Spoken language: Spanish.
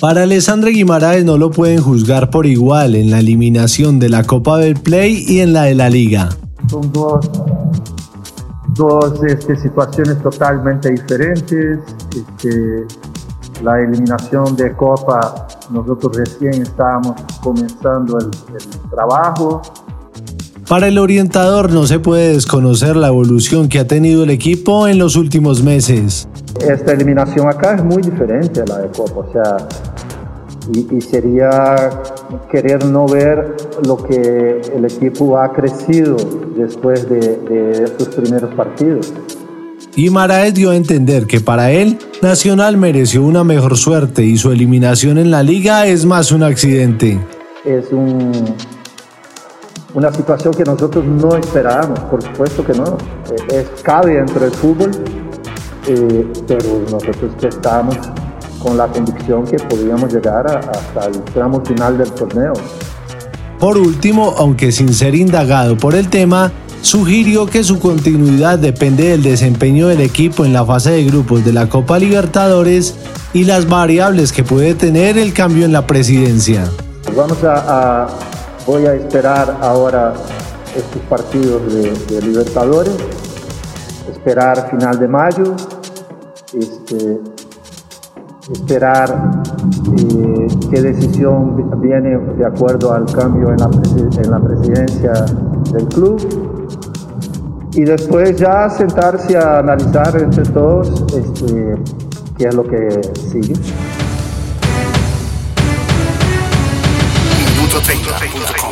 Para Alessandra Guimaraes no lo pueden juzgar por igual en la eliminación de la Copa del Play y en la de la Liga. Son dos, dos este, situaciones totalmente diferentes. Este, la eliminación de Copa, nosotros recién estábamos comenzando el, el trabajo. Para el orientador no se puede desconocer la evolución que ha tenido el equipo en los últimos meses. Esta eliminación acá es muy diferente a la de Copa, o sea, y, sería querer no ver lo que el equipo ha crecido después de, de sus primeros partidos. Y Maraes dio a entender que para él, Nacional mereció una mejor suerte y su eliminación en la liga es más un accidente. Es un, una situación que nosotros no esperábamos, por supuesto que no. Eh, es cabe dentro del fútbol, eh, pero nosotros estábamos con la convicción que podíamos llegar hasta el tramo final del torneo. Por último, aunque sin ser indagado por el tema, sugirió que su continuidad depende del desempeño del equipo en la fase de grupos de la Copa Libertadores y las variables que puede tener el cambio en la presidencia. Vamos a, voy a esperar ahora estos partidos de, Libertadores, esperar final de mayo, este, esperar eh, qué decisión viene de acuerdo al cambio en la, en la presidencia del club. Y después ya sentarse a analizar entre todos este, qué es lo que sigue. feita.com.